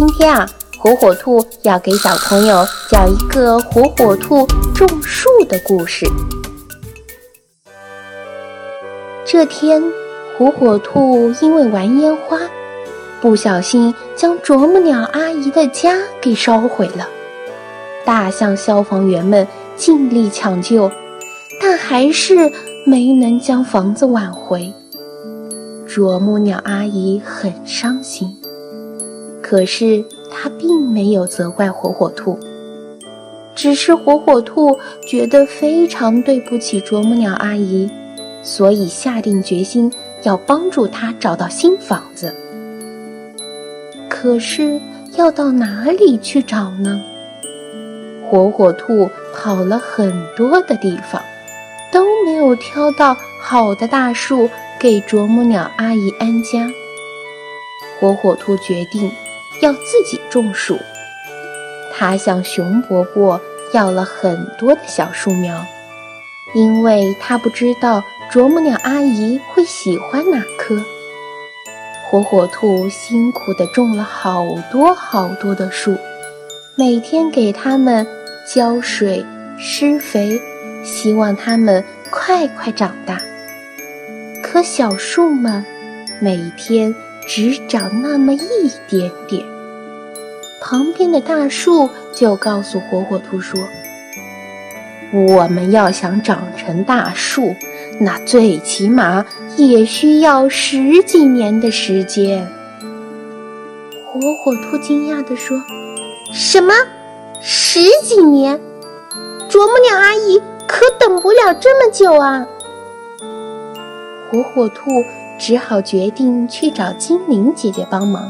今天啊，火火兔要给小朋友讲一个火火兔种树的故事。这天，火火兔因为玩烟花，不小心将啄木鸟阿姨的家给烧毁了。大象消防员们尽力抢救，但还是没能将房子挽回。啄木鸟阿姨很伤心，可是他并没有责怪火火兔，只是火火兔觉得非常对不起啄木鸟阿姨，所以下定决心要帮助她找到新房子。可是要到哪里去找呢？火火兔跑了很多的地方，都没有挑到好的大树。给啄木鸟阿姨安家，火火兔决定要自己种树。他向熊伯伯要了很多的小树苗，因为他不知道啄木鸟阿姨会喜欢哪棵。火火兔辛苦地种了好多好多的树，每天给它们浇水、施肥，希望它们快快长大。可小树们每天只长那么一点点，旁边的大树就告诉火火兔说：“我们要想长成大树，那最起码也需要十几年的时间。”火火兔惊讶地说：“什么？十几年？啄木鸟阿姨可等不了这么久啊！”火火兔只好决定去找精灵姐姐帮忙。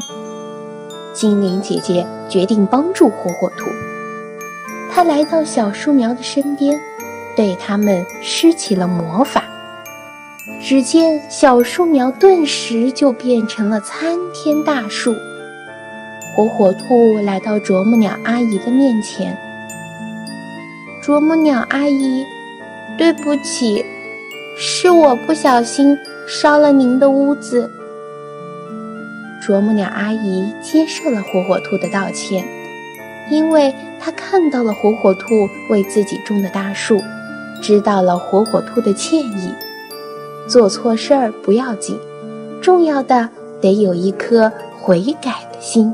精灵姐姐决定帮助火火兔。她来到小树苗的身边，对它们施起了魔法。只见小树苗顿时就变成了参天大树。火火兔来到啄木鸟阿姨的面前：“啄木鸟阿姨，对不起。”是我不小心烧了您的屋子。啄木鸟阿姨接受了火火兔的道歉，因为她看到了火火兔为自己种的大树，知道了火火兔的歉意。做错事儿不要紧，重要的得有一颗悔改的心。